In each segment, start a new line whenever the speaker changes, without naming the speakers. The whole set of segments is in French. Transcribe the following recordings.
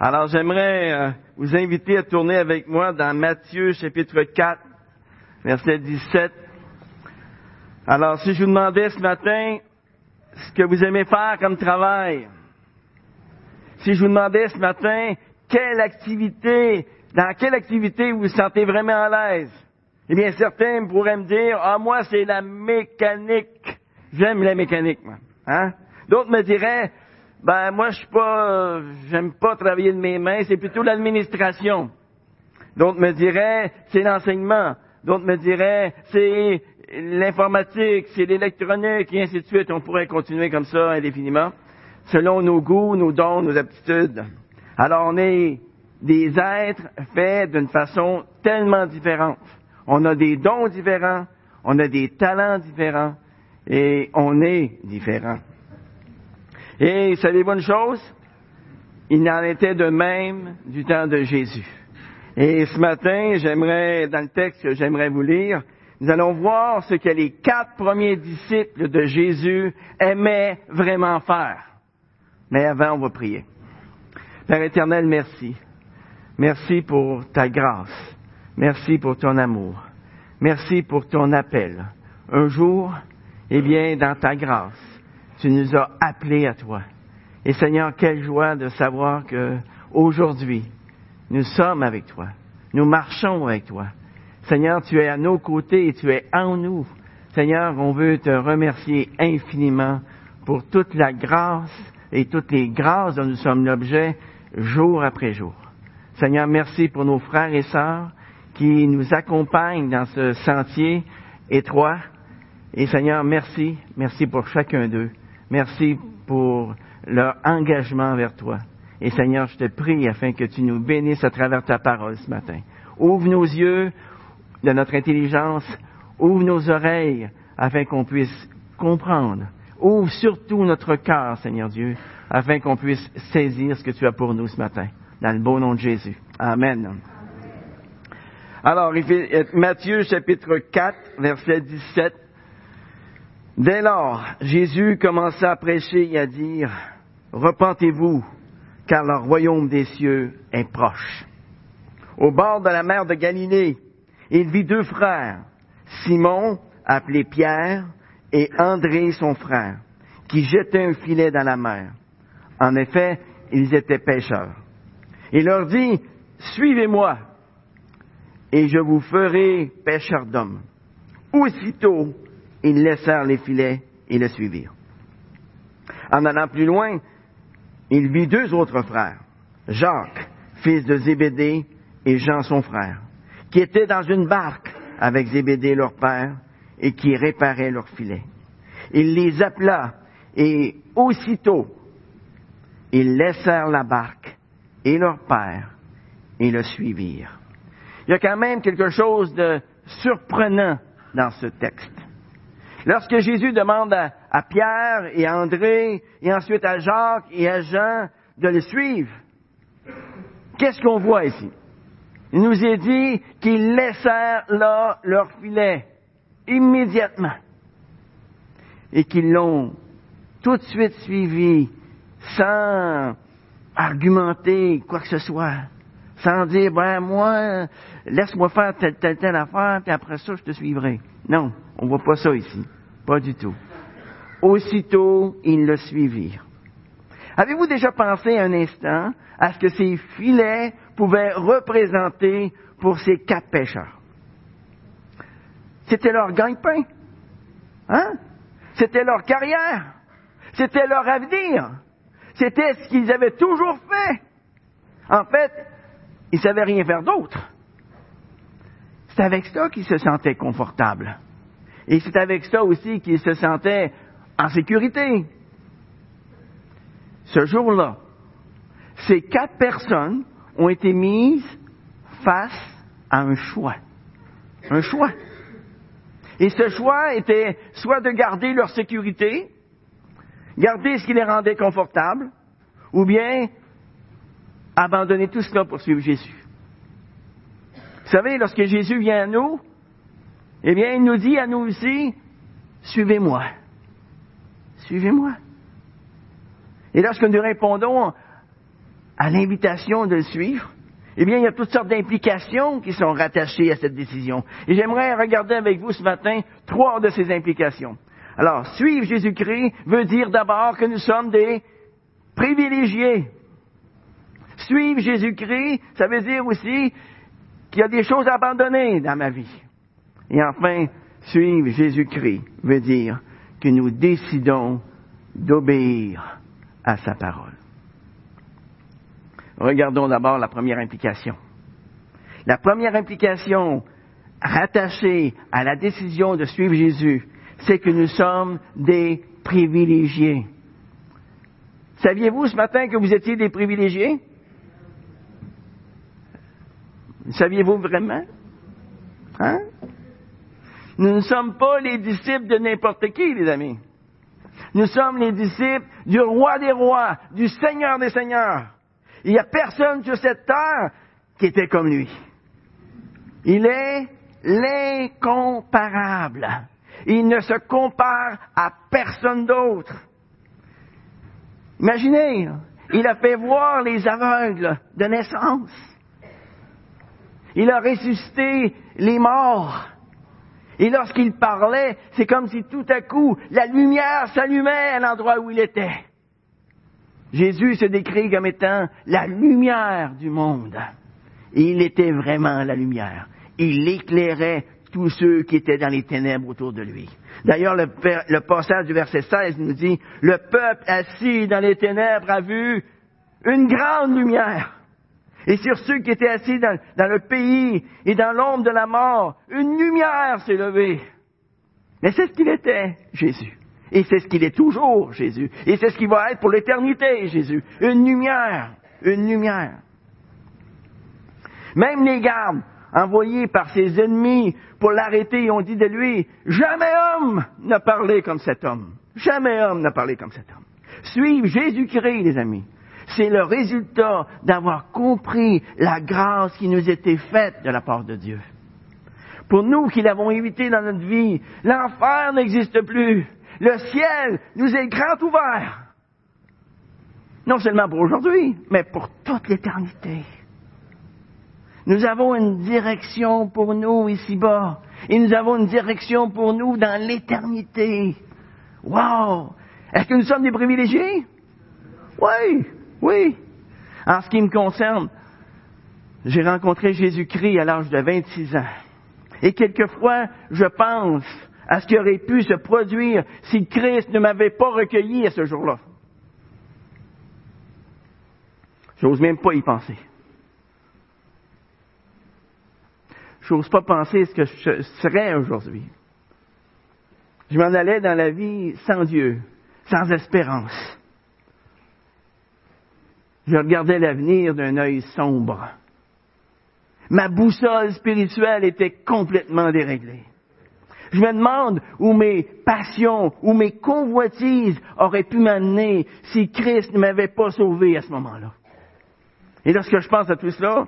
Alors j'aimerais euh, vous inviter à tourner avec moi dans Matthieu chapitre 4, verset 17. Alors si je vous demandais ce matin ce que vous aimez faire comme travail, si je vous demandais ce matin quelle activité, dans quelle activité vous vous sentez vraiment à l'aise, eh bien certains pourraient me dire, ah moi c'est la mécanique, j'aime la mécanique, moi. Hein? D'autres me diraient, ben moi je suis pas, j'aime pas travailler de mes mains, c'est plutôt l'administration. D'autres me diraient, c'est l'enseignement. D'autres me diraient, c'est l'informatique, c'est l'électronique, et ainsi de suite. On pourrait continuer comme ça indéfiniment, selon nos goûts, nos dons, nos aptitudes. Alors on est des êtres faits d'une façon tellement différente. On a des dons différents, on a des talents différents, et on est différents. Et savez-vous une chose? Il en était de même du temps de Jésus. Et ce matin, j'aimerais, dans le texte que j'aimerais vous lire, nous allons voir ce que les quatre premiers disciples de Jésus aimaient vraiment faire. Mais avant, on va prier. Père éternel, merci. Merci pour ta grâce. Merci pour ton amour. Merci pour ton appel. Un jour, eh bien, dans ta grâce, tu nous as appelés à toi. Et Seigneur, quelle joie de savoir que aujourd'hui, nous sommes avec toi. Nous marchons avec toi. Seigneur, tu es à nos côtés et tu es en nous. Seigneur, on veut te remercier infiniment pour toute la grâce et toutes les grâces dont nous sommes l'objet jour après jour. Seigneur, merci pour nos frères et sœurs qui nous accompagnent dans ce sentier étroit. Et Seigneur, merci, merci pour chacun d'eux. Merci pour leur engagement vers toi. Et Seigneur, je te prie afin que tu nous bénisses à travers ta parole ce matin. Ouvre nos yeux de notre intelligence, ouvre nos oreilles afin qu'on puisse comprendre. Ouvre surtout notre cœur, Seigneur Dieu, afin qu'on puisse saisir ce que tu as pour nous ce matin. Dans le beau nom de Jésus. Amen. Alors, Matthieu chapitre 4, verset 17. Dès lors, Jésus commença à prêcher et à dire, Repentez-vous, car le royaume des cieux est proche. Au bord de la mer de Galilée, il vit deux frères, Simon, appelé Pierre, et André, son frère, qui jetaient un filet dans la mer. En effet, ils étaient pêcheurs. Il leur dit, Suivez-moi, et je vous ferai pêcheurs d'hommes. Aussitôt, ils laissèrent les filets et le suivirent. En allant plus loin, il vit deux autres frères, Jacques, fils de Zébédée, et Jean son frère, qui étaient dans une barque avec Zébédée leur père et qui réparaient leurs filets. Il les appela et aussitôt ils laissèrent la barque et leur père et le suivirent. Il y a quand même quelque chose de surprenant dans ce texte. Lorsque Jésus demande à, Pierre et à André et ensuite à Jacques et à Jean de le suivre, qu'est-ce qu'on voit ici? Il nous est dit qu'ils laissèrent là leur filet immédiatement et qu'ils l'ont tout de suite suivi sans argumenter quoi que ce soit, sans dire, ben moi, laisse-moi faire telle, telle, telle affaire, puis après ça, je te suivrai. Non, on voit pas ça ici. Pas du tout. Aussitôt, ils le suivirent. Avez-vous déjà pensé un instant à ce que ces filets pouvaient représenter pour ces quatre pêcheurs? C'était leur gagne-pain. Hein? C'était leur carrière. C'était leur avenir. C'était ce qu'ils avaient toujours fait. En fait, ils ne savaient rien faire d'autre. C'est avec ça qu'ils se sentaient confortables. Et c'est avec ça aussi qu'ils se sentaient en sécurité. Ce jour-là, ces quatre personnes ont été mises face à un choix. Un choix. Et ce choix était soit de garder leur sécurité, garder ce qui les rendait confortables, ou bien abandonner tout cela pour suivre Jésus. Vous savez, lorsque Jésus vient à nous, eh bien, il nous dit à nous aussi, suivez-moi. Suivez-moi. Et lorsque nous répondons à l'invitation de le suivre, eh bien, il y a toutes sortes d'implications qui sont rattachées à cette décision. Et j'aimerais regarder avec vous ce matin trois de ces implications. Alors, suivre Jésus-Christ veut dire d'abord que nous sommes des privilégiés. Suivre Jésus-Christ, ça veut dire aussi qu'il y a des choses à abandonner dans ma vie. Et enfin, suivre Jésus-Christ veut dire que nous décidons d'obéir à sa parole. Regardons d'abord la première implication. La première implication rattachée à la décision de suivre Jésus, c'est que nous sommes des privilégiés. Saviez-vous ce matin que vous étiez des privilégiés? Saviez-vous vraiment? Hein? Nous ne sommes pas les disciples de n'importe qui, les amis. Nous sommes les disciples du roi des rois, du seigneur des seigneurs. Il n'y a personne sur cette terre qui était comme lui. Il est l'incomparable. Il ne se compare à personne d'autre. Imaginez, il a fait voir les aveugles de naissance. Il a ressuscité les morts. Et lorsqu'il parlait, c'est comme si tout à coup la lumière s'allumait à l'endroit où il était. Jésus se décrit comme étant la lumière du monde. Et il était vraiment la lumière. Il éclairait tous ceux qui étaient dans les ténèbres autour de lui. D'ailleurs, le, le, passage du verset 16 nous dit, le peuple assis dans les ténèbres a vu une grande lumière. Et sur ceux qui étaient assis dans, le pays et dans l'ombre de la mort, une lumière s'est levée. Mais c'est ce qu'il était, Jésus. Et c'est ce qu'il est toujours, Jésus. Et c'est ce qu'il va être pour l'éternité, Jésus. Une lumière. Une lumière. Même les gardes envoyés par ses ennemis pour l'arrêter ont dit de lui, jamais homme n'a parlé comme cet homme. Jamais homme n'a parlé comme cet homme. Suivre Jésus-Christ, les amis. C'est le résultat d'avoir compris la grâce qui nous était faite de la part de Dieu. Pour nous qui l'avons évité dans notre vie, l'enfer n'existe plus. Le ciel nous est grand ouvert. Non seulement pour aujourd'hui, mais pour toute l'éternité. Nous avons une direction pour nous ici-bas. Et nous avons une direction pour nous dans l'éternité. Wow! Est-ce que nous sommes des privilégiés? Oui, oui. En ce qui me concerne, j'ai rencontré Jésus-Christ à l'âge de 26 ans. Et quelquefois, je pense à ce qui aurait pu se produire si Christ ne m'avait pas recueilli à ce jour-là. J'ose même pas y penser. J'ose pas penser ce que je serais aujourd'hui. Je m'en allais dans la vie sans Dieu, sans espérance. Je regardais l'avenir d'un œil sombre. Ma boussole spirituelle était complètement déréglée. Je me demande où mes passions, où mes convoitises auraient pu m'amener si Christ ne m'avait pas sauvé à ce moment-là. Et lorsque je pense à tout cela,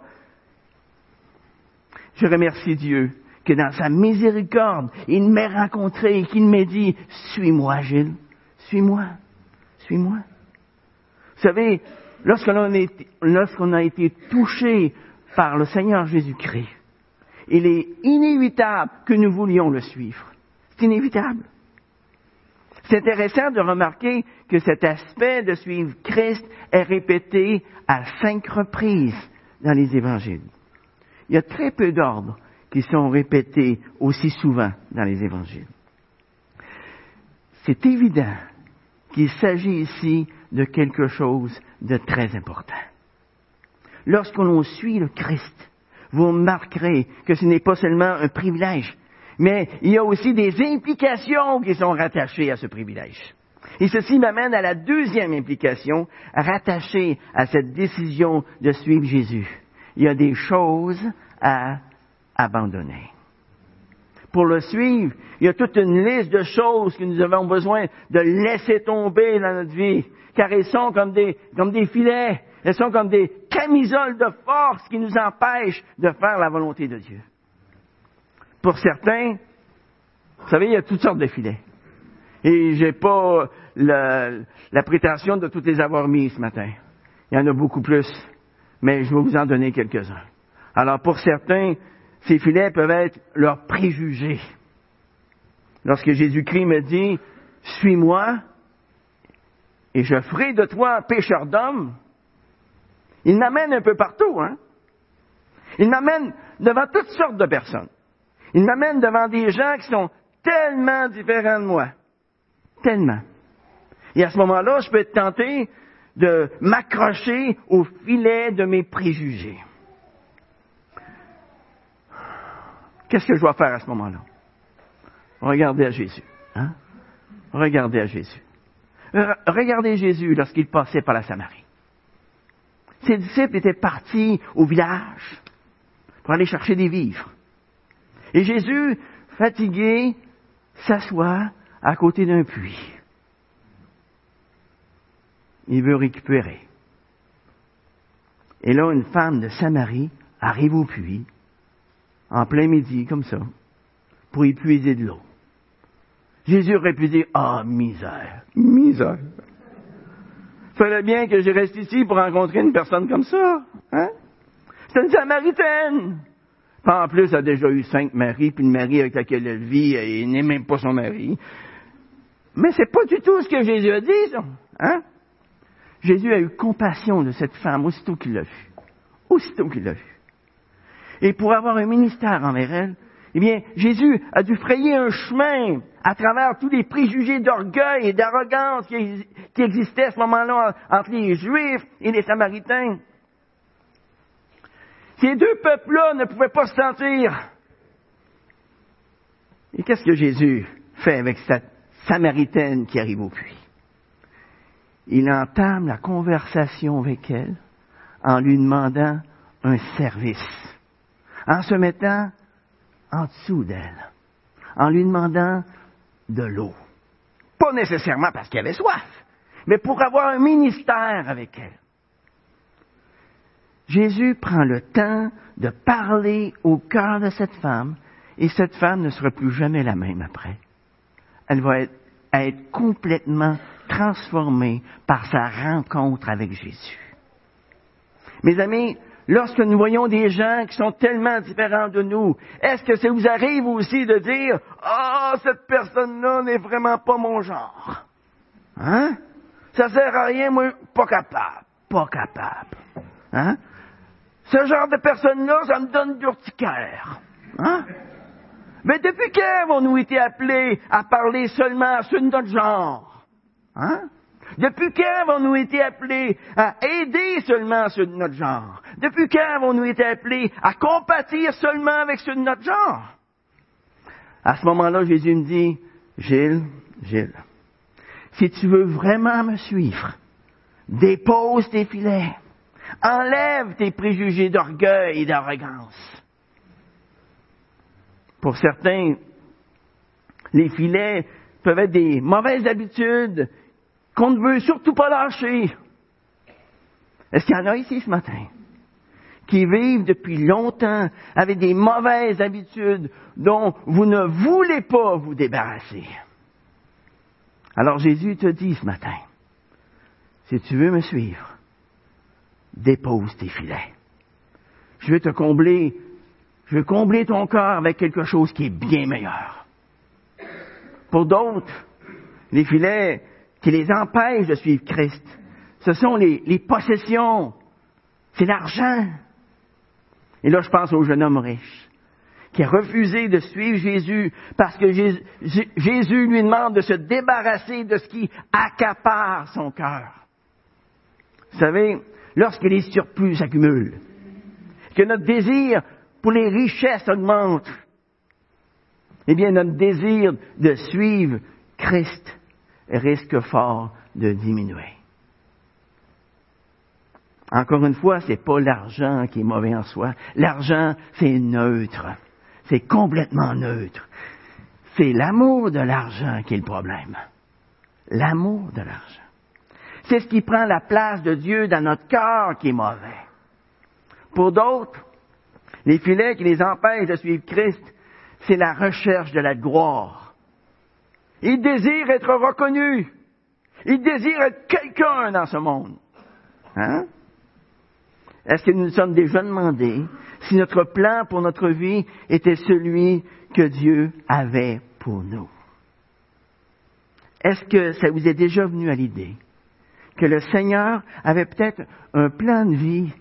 je remercie Dieu que dans sa miséricorde, il m'ait rencontré et qu'il m'ait dit, suis-moi, Gilles, suis-moi, suis-moi. Vous savez, lorsqu'on a été touché par le Seigneur Jésus-Christ, il est inévitable que nous voulions le suivre. C'est inévitable. C'est intéressant de remarquer que cet aspect de suivre Christ est répété à cinq reprises dans les évangiles. Il y a très peu d'ordres qui sont répétés aussi souvent dans les évangiles. C'est évident qu'il s'agit ici de quelque chose de très important. Lorsqu'on suit le Christ, vous remarquerez que ce n'est pas seulement un privilège, mais il y a aussi des implications qui sont rattachées à ce privilège. Et ceci m'amène à la deuxième implication rattachée à cette décision de suivre Jésus. Il y a des choses à abandonner. Pour le suivre, il y a toute une liste de choses que nous avons besoin de laisser tomber dans notre vie, car elles sont comme des, comme des filets elles sont comme des camisoles de force qui nous empêchent de faire la volonté de Dieu. Pour certains, vous savez, il y a toutes sortes de filets. Et j'ai pas la, prétention de toutes les avoir mis ce matin. Il y en a beaucoup plus, mais je vais vous en donner quelques-uns. Alors pour certains, ces filets peuvent être leurs préjugés. Lorsque Jésus-Christ me dit, suis-moi, et je ferai de toi un pécheur d'homme, il m'amène un peu partout, hein. Il m'amène devant toutes sortes de personnes. Il m'amène devant des gens qui sont tellement différents de moi. Tellement. Et à ce moment-là, je peux être tenté de m'accrocher au filet de mes préjugés. Qu'est-ce que je dois faire à ce moment-là? Regardez à Jésus. Hein? Regardez à Jésus. Regardez Jésus lorsqu'il passait par la Samarie. Ses disciples étaient partis au village pour aller chercher des vivres. Et Jésus, fatigué, s'assoit à côté d'un puits. Il veut récupérer. Et là, une femme de Samarie arrive au puits, en plein midi, comme ça, pour y puiser de l'eau. Jésus aurait pu dire, ah, misère, misère. Fallait bien que je reste ici pour rencontrer une personne comme ça. Hein? C'est une Samaritaine. En plus, elle a déjà eu cinq maris, puis une mari avec laquelle elle vit, et n'est même pas son mari. Mais c'est pas du tout ce que Jésus a dit, ça. Hein? Jésus a eu compassion de cette femme aussitôt qu'il l'a vue. Aussitôt qu'il l'a vue. Et pour avoir un ministère envers elle, eh bien, Jésus a dû frayer un chemin à travers tous les préjugés d'orgueil et d'arrogance qui, qui existaient à ce moment-là entre les Juifs et les Samaritains. Ces deux peuples-là ne pouvaient pas se sentir. Et qu'est-ce que Jésus fait avec cette Samaritaine qui arrive au puits? Il entame la conversation avec elle en lui demandant un service, en se mettant en dessous d'elle, en lui demandant de l'eau. Pas nécessairement parce qu'elle avait soif, mais pour avoir un ministère avec elle. Jésus prend le temps de parler au cœur de cette femme et cette femme ne sera plus jamais la même après. Elle va être, être complètement transformée par sa rencontre avec Jésus. Mes amis, lorsque nous voyons des gens qui sont tellement différents de nous, est-ce que ça vous arrive aussi de dire, ah, cette personne-là n'est vraiment pas mon genre? Hein? Ça sert à rien, moi, pas capable. Pas capable. Hein? Ce genre de personnes-là, ça me donne d'urticaire. Hein? Mais depuis quand avons-nous été appelés à parler seulement à ceux de notre genre? Hein? Depuis quand avons-nous été appelés à aider seulement ceux de notre genre? Depuis quand avons-nous été appelés à compatir seulement avec ceux de notre genre? À ce moment-là, Jésus me dit, Gilles, Gilles, si tu veux vraiment me suivre, dépose tes filets. Enlève tes préjugés d'orgueil et d'arrogance. Pour certains, les filets peuvent être des mauvaises habitudes qu'on ne veut surtout pas lâcher. Est-ce qu'il y en a ici ce matin qui vivent depuis longtemps avec des mauvaises habitudes dont vous ne voulez pas vous débarrasser? Alors Jésus te dit ce matin, si tu veux me suivre, dépose tes filets. Je vais te combler, je vais combler ton cœur avec quelque chose qui est bien meilleur. Pour d'autres, les filets qui les empêchent de suivre Christ, ce sont les, possessions, c'est l'argent. Et là, je pense au jeune homme riche qui a refusé de suivre Jésus parce que Jésus, Jésus lui demande de se débarrasser de ce qui accapare son cœur. Vous savez, lorsque les surplus s'accumulent, que notre désir pour les richesses augmente, eh bien notre désir de suivre Christ risque fort de diminuer. Encore une fois, c'est pas l'argent qui est mauvais en soi. L'argent, c'est neutre. C'est complètement neutre. C'est l'amour de l'argent qui est le problème. L'amour de l'argent. C'est ce qui prend la place de Dieu dans notre cœur qui est mauvais. Pour d'autres, les filets qui les empêchent de suivre Christ, c'est la recherche de la gloire. Ils désirent être reconnus. Ils désirent être quelqu'un dans ce monde. Hein? Est-ce que nous nous sommes déjà demandé si notre plan pour notre vie était celui que Dieu avait pour nous? Est-ce que ça vous est déjà venu à l'idée que le Seigneur avait peut-être un plan de vie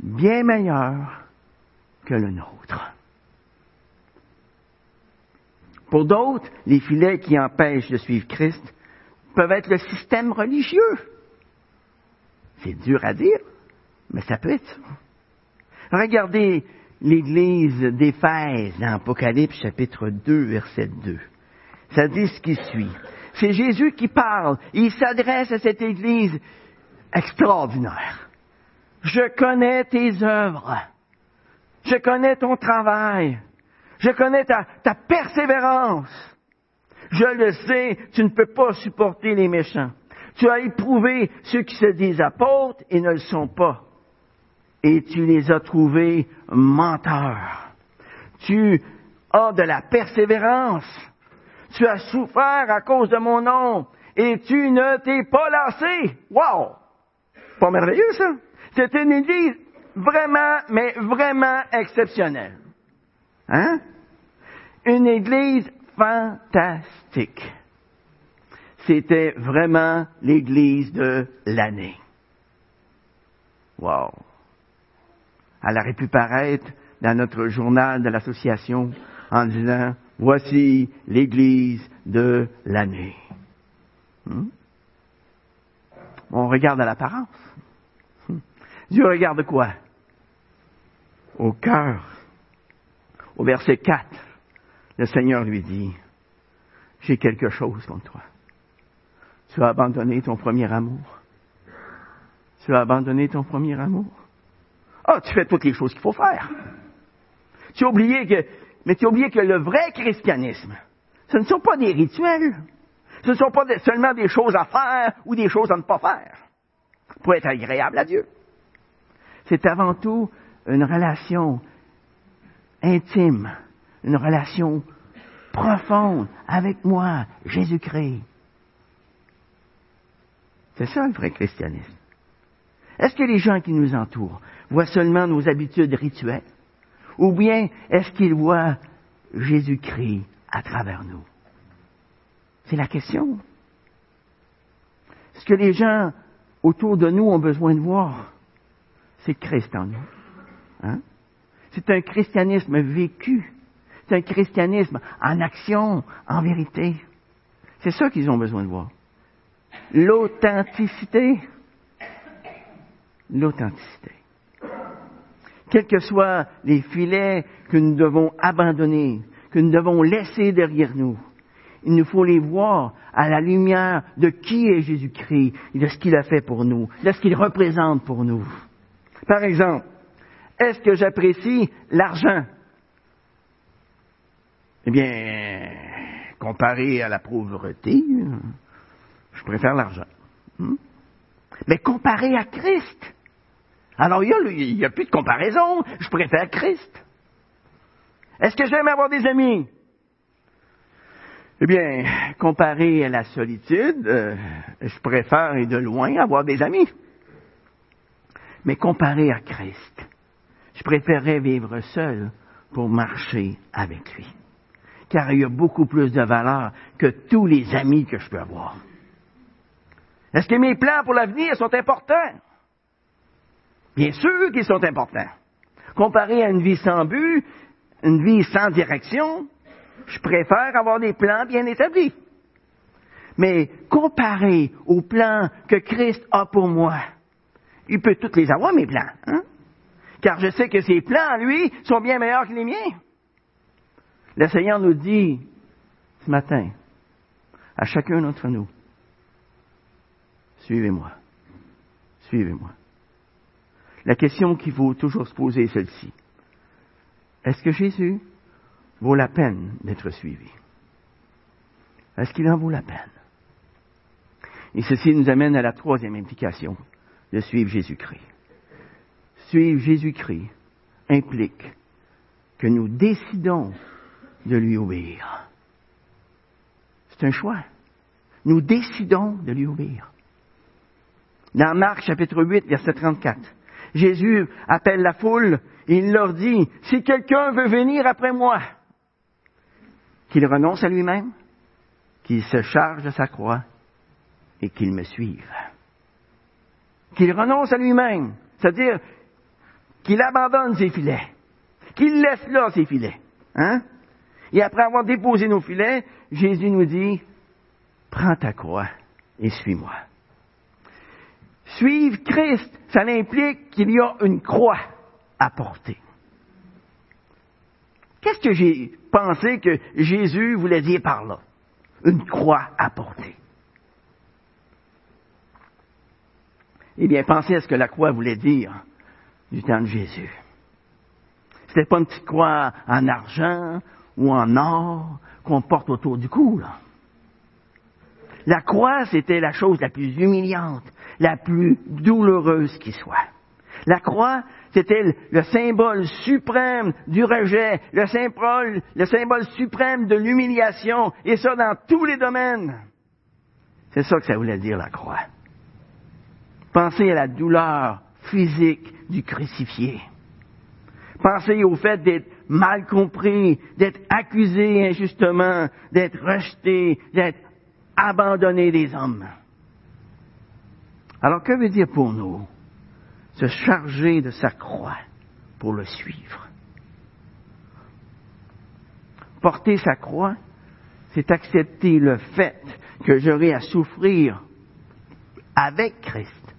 bien meilleur que le nôtre? Pour d'autres, les filets qui empêchent de suivre Christ peuvent être le système religieux. C'est dur à dire, mais ça peut être. Regardez l'église d'Éphèse dans Apocalypse chapitre 2, verset 2. Ça dit ce qui suit. C'est Jésus qui parle. Il s'adresse à cette église extraordinaire. Je connais tes œuvres. Je connais ton travail. Je connais ta, ta persévérance. Je le sais, tu ne peux pas supporter les méchants. Tu as éprouvé ceux qui se disent apôtres et ne le sont pas. Et tu les as trouvés menteurs. Tu as de la persévérance. Tu as souffert à cause de mon nom et tu ne t'es pas lassé. Wow! Pas merveilleux, ça? C'est une église vraiment, mais vraiment exceptionnelle. Hein? Une église fantastique. C'était vraiment l'église de l'année. Wow. Elle aurait pu paraître dans notre journal de l'association en disant, voici l'église de l'année. Hmm? On regarde à l'apparence. Hmm? Dieu regarde quoi? Au cœur. Au verset 4, le Seigneur lui dit, j'ai quelque chose contre toi. Tu as abandonné ton premier amour. Tu as abandonné ton premier amour. Ah, tu fais toutes les choses qu'il faut faire. Tu as oublié que, mais tu as oublié que le vrai christianisme, ce ne sont pas des rituels. Ce ne sont pas seulement des choses à faire ou des choses à ne pas faire pour être agréable à Dieu. C'est avant tout une relation intime, une relation profonde avec moi, Jésus-Christ. C'est ça le vrai christianisme. Est-ce que les gens qui nous entourent voient seulement nos habitudes rituelles? Ou bien est-ce qu'ils voient Jésus-Christ à travers nous? C'est la question. Ce que les gens autour de nous ont besoin de voir, c'est Christ en nous. Hein? C'est un christianisme vécu. C'est un christianisme en action, en vérité. C'est ça qu'ils ont besoin de voir. L'authenticité. L'authenticité. Quels que soient les filets que nous devons abandonner, que nous devons laisser derrière nous, il nous faut les voir à la lumière de qui est Jésus-Christ et de ce qu'il a fait pour nous, de ce qu'il représente pour nous. Par exemple, est-ce que j'apprécie l'argent? Eh bien, comparé à la pauvreté, je préfère l'argent. Hmm? Mais comparé à Christ, alors il n'y a, plus de comparaison, je préfère Christ. Est-ce que j'aime avoir des amis? Eh bien, comparé à la solitude, euh, je préfère et de loin avoir des amis. Mais comparé à Christ, je préférerais vivre seul pour marcher avec lui. Car il y a beaucoup plus de valeur que tous les amis que je peux avoir. Est-ce que mes plans pour l'avenir sont importants? Bien sûr qu'ils sont importants. Comparé à une vie sans but, une vie sans direction, je préfère avoir des plans bien établis. Mais comparé aux plans que Christ a pour moi, il peut tous les avoir, mes plans. Hein? Car je sais que ses plans, lui, sont bien meilleurs que les miens. Le Seigneur nous dit ce matin, à chacun d'entre nous, suivez-moi, suivez-moi. La question qu'il faut toujours se poser est celle-ci. Est-ce que Jésus vaut la peine d'être suivi? Est-ce qu'il en vaut la peine? Et ceci nous amène à la troisième implication de suivre Jésus-Christ suivre Jésus-Christ implique que nous décidons de lui obéir. C'est un choix. Nous décidons de lui obéir. Dans Marc chapitre 8, verset 34, Jésus appelle la foule et il leur dit, si quelqu'un veut venir après moi, qu'il renonce à lui-même, qu'il se charge de sa croix et qu'il me suive. Qu'il renonce à lui-même, c'est-à-dire qu'il abandonne ses filets, qu'il laisse là ses filets. Hein? Et après avoir déposé nos filets, Jésus nous dit, prends ta croix et suis-moi. Suivre Christ, ça implique qu'il y a une croix à porter. Qu'est-ce que j'ai pensé que Jésus voulait dire par là? Une croix à porter. Eh bien, pensez à ce que la croix voulait dire du temps de Jésus. C'était pas une petite croix en argent ou en or qu'on porte autour du cou, là. La croix, c'était la chose la plus humiliante, la plus douloureuse qui soit. La croix, c'était le symbole suprême du rejet, le symbole, le symbole suprême de l'humiliation, et ça dans tous les domaines. C'est ça que ça voulait dire la croix. Pensez à la douleur physique du crucifié. Pensez au fait d'être mal compris, d'être accusé injustement, d'être rejeté, d'être abandonner des hommes. Alors que veut dire pour nous se charger de sa croix pour le suivre? Porter sa croix, c'est accepter le fait que j'aurai à souffrir avec Christ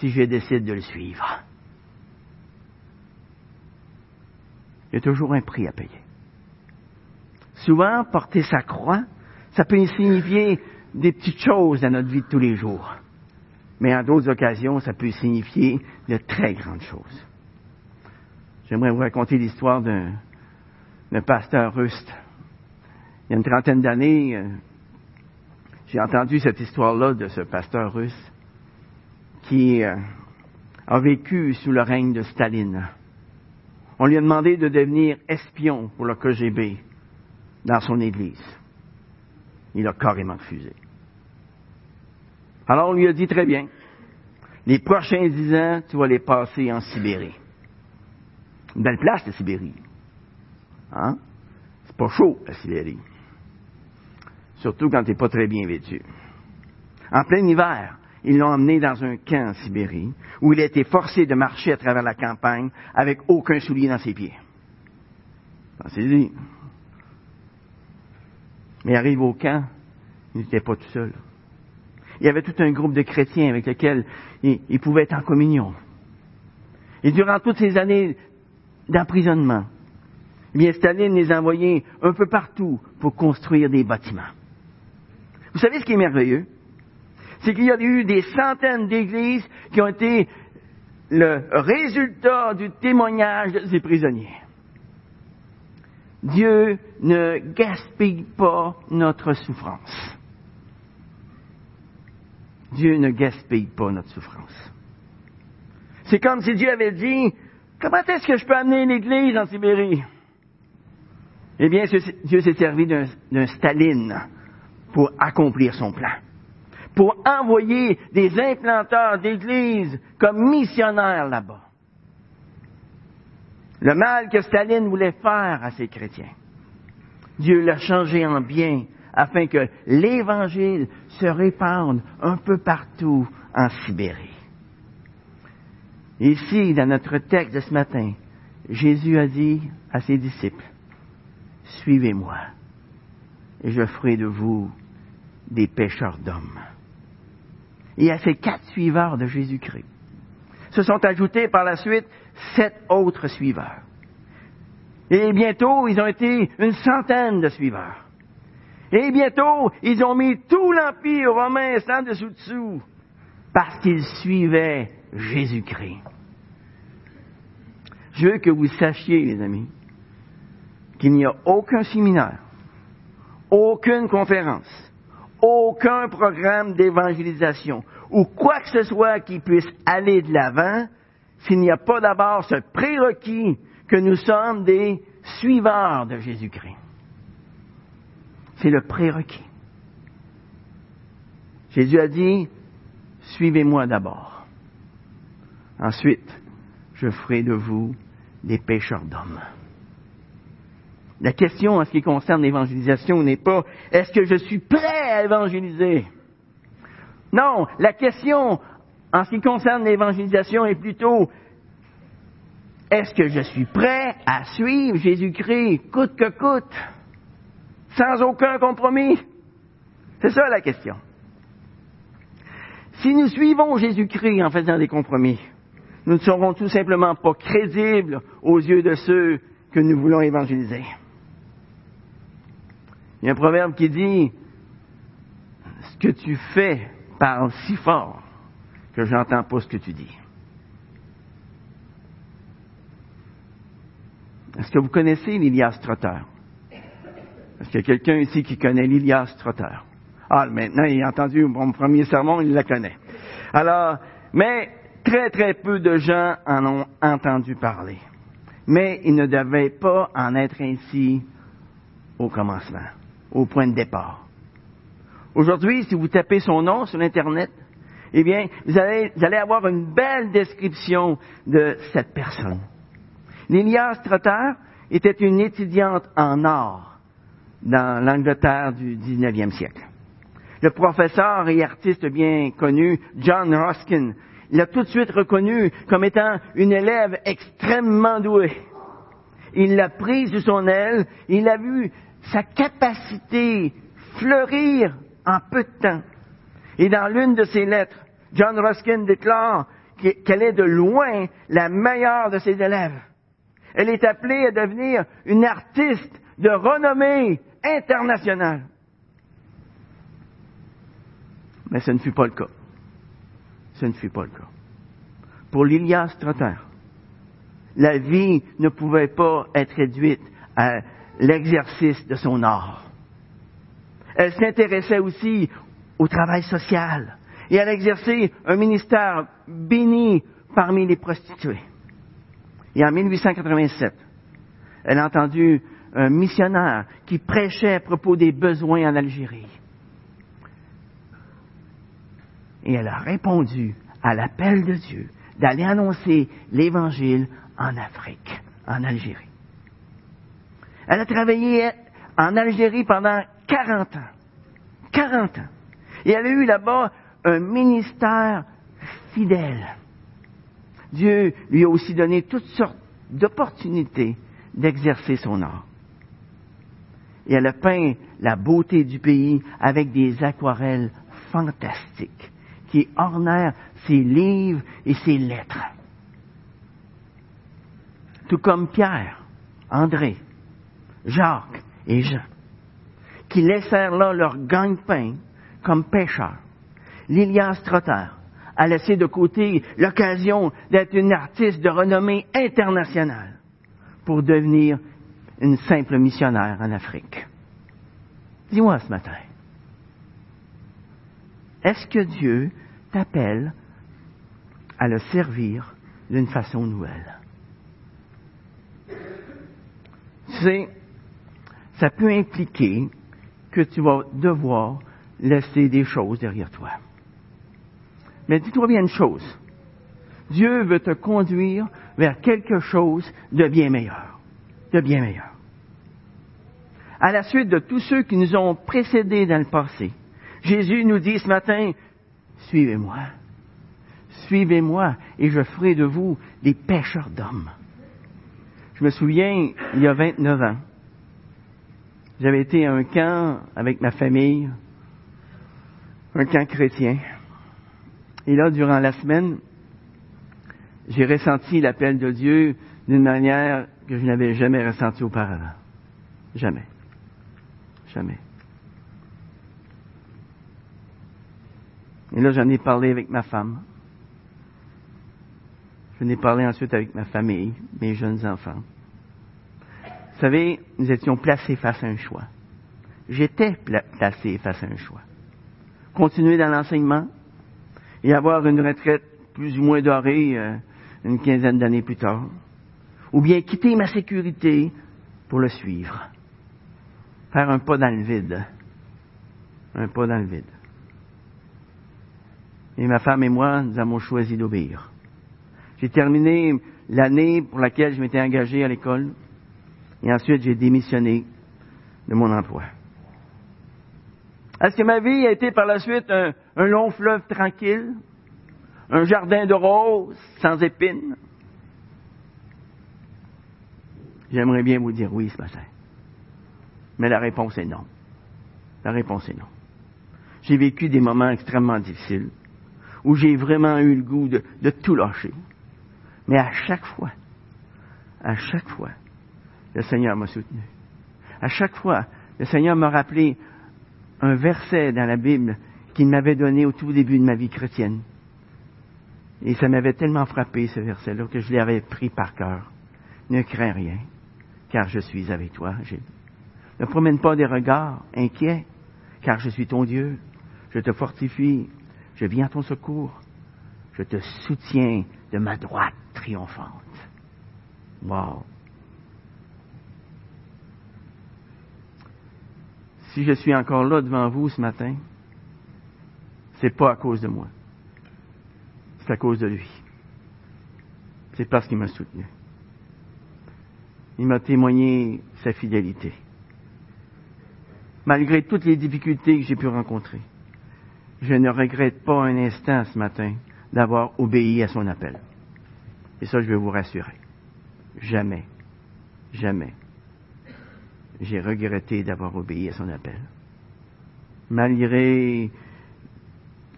si je décide de le suivre. Il y a toujours un prix à payer. Souvent, porter sa croix, ça peut signifier des petites choses dans notre vie de tous les jours. Mais en d'autres occasions, ça peut signifier de très grandes choses. J'aimerais vous raconter l'histoire d'un, pasteur russe. Il y a une trentaine d'années, euh, j'ai entendu cette histoire-là de ce pasteur russe qui euh, a vécu sous le règne de Staline. On lui a demandé de devenir espion pour le KGB dans son église. Il a carrément refusé. Alors on lui a dit très bien, les prochains dix ans, tu vas les passer en Sibérie. Une belle place, la Sibérie. Hein? C'est pas chaud, la Sibérie. Surtout quand tu n'es pas très bien vêtu. En plein hiver, ils l'ont emmené dans un camp en Sibérie, où il a été forcé de marcher à travers la campagne avec aucun soulier dans ses pieds. Pensez-y. Mais arrive au camp, il n'était pas tout seul. Il y avait tout un groupe de chrétiens avec lesquels il, pouvait être en communion. Et durant toutes ces années d'emprisonnement, eh bien, Staline les a envoyés un peu partout pour construire des bâtiments. Vous savez ce qui est merveilleux? C'est qu'il y a eu des centaines d'églises qui ont été le résultat du témoignage de ces prisonniers. Dieu ne gaspille pas notre souffrance. Dieu ne gaspille pas notre souffrance. C'est comme si Dieu avait dit, comment est-ce que je peux amener l'Église en Sibérie? Eh bien, Dieu s'est servi d'un Staline pour accomplir son plan. Pour envoyer des implanteurs d'Église comme missionnaires là-bas le mal que Staline voulait faire à ses chrétiens. Dieu l'a changé en bien afin que l'Évangile se répande un peu partout en Sibérie. Ici, dans notre texte de ce matin, Jésus a dit à ses disciples, Suivez-moi, et je ferai de vous des pêcheurs d'hommes. Et à ces quatre suiveurs de Jésus-Christ se sont ajoutés par la suite sept autres suiveurs. Et bientôt, ils ont été une centaine de suiveurs. Et bientôt, ils ont mis tout l'Empire romain sans dessous-dessous parce qu'ils suivaient Jésus-Christ. Je veux que vous sachiez, les amis, qu'il n'y a aucun séminaire, aucune conférence, aucun programme d'évangélisation ou quoi que ce soit qui puisse aller de l'avant s'il n'y a pas d'abord ce prérequis que nous sommes des suiveurs de Jésus-Christ. C'est le prérequis. Jésus a dit, suivez-moi d'abord. Ensuite, je ferai de vous des pêcheurs d'hommes. La question en ce qui concerne l'évangélisation n'est pas est-ce que je suis prêt à évangéliser Non, la question en ce qui concerne l'évangélisation est plutôt est-ce que je suis prêt à suivre Jésus-Christ coûte que coûte, sans aucun compromis? C'est ça la question. Si nous suivons Jésus-Christ en faisant des compromis, nous ne serons tout simplement pas crédibles aux yeux de ceux que nous voulons évangéliser. Il y a un proverbe qui dit, que tu fais parle si fort que je n'entends pas ce que tu dis. Est-ce que vous connaissez l'Ilias Trotter? Est-ce qu'il y a quelqu'un ici qui connaît l'Ilias Trotter? Ah, maintenant, il a entendu mon premier sermon, il la connaît. Alors, mais très, très peu de gens en ont entendu parler. Mais il ne devait pas en être ainsi au commencement au point de départ. Aujourd'hui, si vous tapez son nom sur Internet, eh bien, vous allez, vous allez avoir une belle description de cette personne. Lilia Trotter était une étudiante en art dans l'Angleterre du 19e siècle. Le professeur et artiste bien connu, John Ruskin, l'a tout de suite reconnu comme étant une élève extrêmement douée. Il l'a prise sous son aile, il l'a vu sa capacité fleurir en peu de temps. Et dans l'une de ses lettres, John Ruskin déclare qu'elle est de loin la meilleure de ses élèves. Elle est appelée à devenir une artiste de renommée internationale. Mais ce ne fut pas le cas. Ce ne fut pas le cas. Pour Lilias Trotter, la vie ne pouvait pas être réduite à l'exercice de son art. Elle s'intéressait aussi au travail social et elle exerçait un ministère béni parmi les prostituées. Et en 1887, elle a entendu un missionnaire qui prêchait à propos des besoins en Algérie. Et elle a répondu à l'appel de Dieu d'aller annoncer l'Évangile en Afrique, en Algérie. Elle a travaillé en Algérie pendant 40 ans. 40 ans. Et elle a eu là-bas un ministère fidèle. Dieu lui a aussi donné toutes sortes d'opportunités d'exercer son art. Et elle a peint la beauté du pays avec des aquarelles fantastiques qui ornèrent ses livres et ses lettres. Tout comme Pierre, André, Jacques et Jean, qui laissèrent là leur gagne-pain comme pêcheurs. Lilias Trotter a laissé de côté l'occasion d'être une artiste de renommée internationale pour devenir une simple missionnaire en Afrique. Dis-moi ce matin, est-ce que Dieu t'appelle à le servir d'une façon nouvelle? Tu sais, ça peut impliquer que tu vas devoir laisser des choses derrière toi. Mais dis-toi bien une chose. Dieu veut te conduire vers quelque chose de bien meilleur. De bien meilleur. À la suite de tous ceux qui nous ont précédés dans le passé, Jésus nous dit ce matin, suivez-moi. Suivez-moi et je ferai de vous des pêcheurs d'hommes. Je me souviens, il y a 29 ans, j'avais été à un camp avec ma famille, un camp chrétien. Et là, durant la semaine, j'ai ressenti l'appel de Dieu d'une manière que je n'avais jamais ressentie auparavant. Jamais. Jamais. Et là, j'en ai parlé avec ma femme. J'en ai parlé ensuite avec ma famille, mes jeunes enfants. Vous savez, nous étions placés face à un choix. J'étais placé face à un choix. Continuer dans l'enseignement et avoir une retraite plus ou moins dorée euh, une quinzaine d'années plus tard. Ou bien quitter ma sécurité pour le suivre. Faire un pas dans le vide. Un pas dans le vide. Et ma femme et moi, nous avons choisi d'obéir. J'ai terminé l'année pour laquelle je m'étais engagé à l'école. Et ensuite, j'ai démissionné de mon emploi. Est-ce que ma vie a été par la suite un, long fleuve tranquille? Un jardin de roses sans épines? J'aimerais bien vous dire oui ce matin. Mais la réponse est non. La réponse est non. J'ai vécu des moments extrêmement difficiles où j'ai vraiment eu le goût de tout lâcher. Mais à chaque fois, à chaque fois, le Seigneur m'a soutenu. À chaque fois, le Seigneur m'a rappelé un verset dans la Bible qu'il m'avait donné au tout début de ma vie chrétienne. Et ça m'avait tellement frappé, ce verset-là, que je l'avais pris par cœur. Ne crains rien, car je suis avec toi. Ne promène pas des regards inquiets, car je suis ton Dieu. Je te fortifie, je viens à ton secours. Je te soutiens de ma droite triomphante. Wow. Si je suis encore là devant vous ce matin, c'est pas à cause de moi. C'est à cause de lui. C'est parce qu'il m'a soutenu. Il m'a témoigné sa fidélité. Malgré toutes les difficultés que j'ai pu rencontrer, je ne regrette pas un instant ce matin d'avoir obéi à son appel. Et ça, je vais vous rassurer. Jamais, jamais, j'ai regretté d'avoir obéi à son appel. Malgré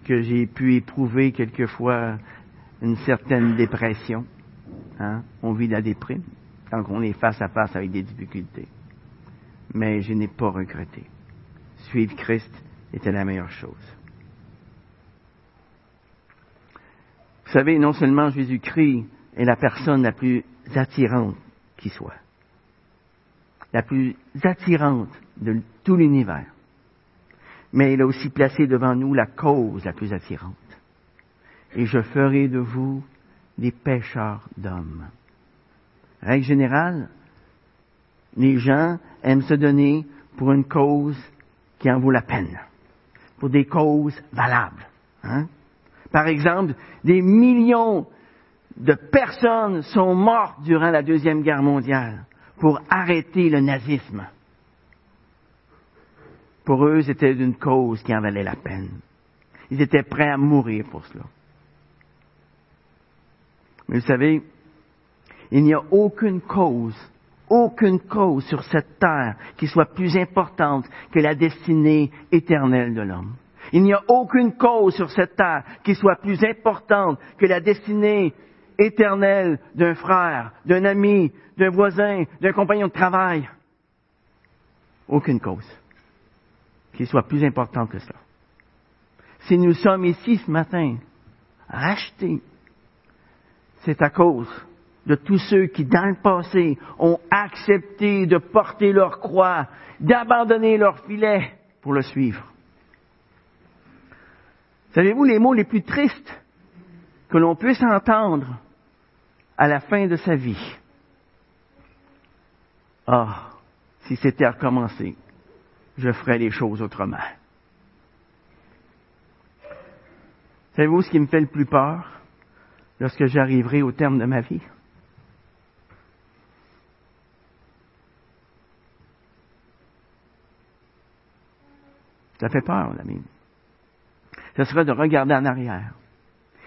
que j'ai pu éprouver quelquefois une certaine dépression, hein, on vit la déprime quand on est face à face avec des difficultés. Mais je n'ai pas regretté. Suivre Christ était la meilleure chose. Vous savez, non seulement Jésus-Christ est la personne la plus attirante qui soit, la plus attirante de tout l'univers, mais il a aussi placé devant nous la cause la plus attirante. Et je ferai de vous des pêcheurs d'hommes. Règle générale, les gens aiment se donner pour une cause qui en vaut la peine, pour des causes valables. Hein? Par exemple, des millions de personnes sont mortes durant la Deuxième Guerre mondiale pour arrêter le nazisme. Pour eux, c'était une cause qui en valait la peine. Ils étaient prêts à mourir pour cela. Mais vous savez, il n'y a aucune cause, aucune cause sur cette terre qui soit plus importante que la destinée éternelle de l'homme. Il n'y a aucune cause sur cette terre qui soit plus importante que la destinée éternelle d'un frère, d'un ami, d'un voisin, d'un compagnon de travail. Aucune cause qui soit plus importante que cela. Si nous sommes ici ce matin, rachetés, c'est à cause de tous ceux qui, dans le passé, ont accepté de porter leur croix, d'abandonner leur filet pour le suivre. Savez-vous les mots les plus tristes que l'on puisse entendre à la fin de sa vie? Ah, si c'était à recommencer, je ferais les choses autrement. Savez-vous ce qui me fait le plus peur lorsque j'arriverai au terme de ma vie? Ça fait peur, l'ami ce serait de regarder en arrière.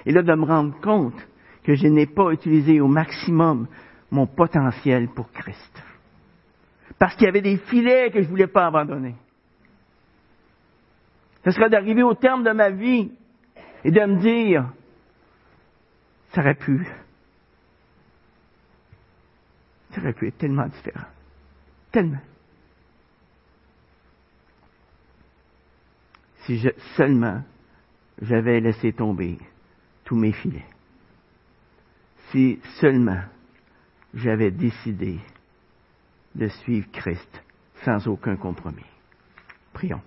Et là, de me rendre compte que je n'ai pas utilisé au maximum mon potentiel pour Christ. Parce qu'il y avait des filets que je ne voulais pas abandonner. Ce serait d'arriver au terme de ma vie et de me dire, ça aurait pu. Ça aurait pu être tellement différent. Tellement. Si je, seulement j'avais laissé tomber tous mes filets. Si seulement j'avais décidé de suivre Christ sans aucun compromis. Prions.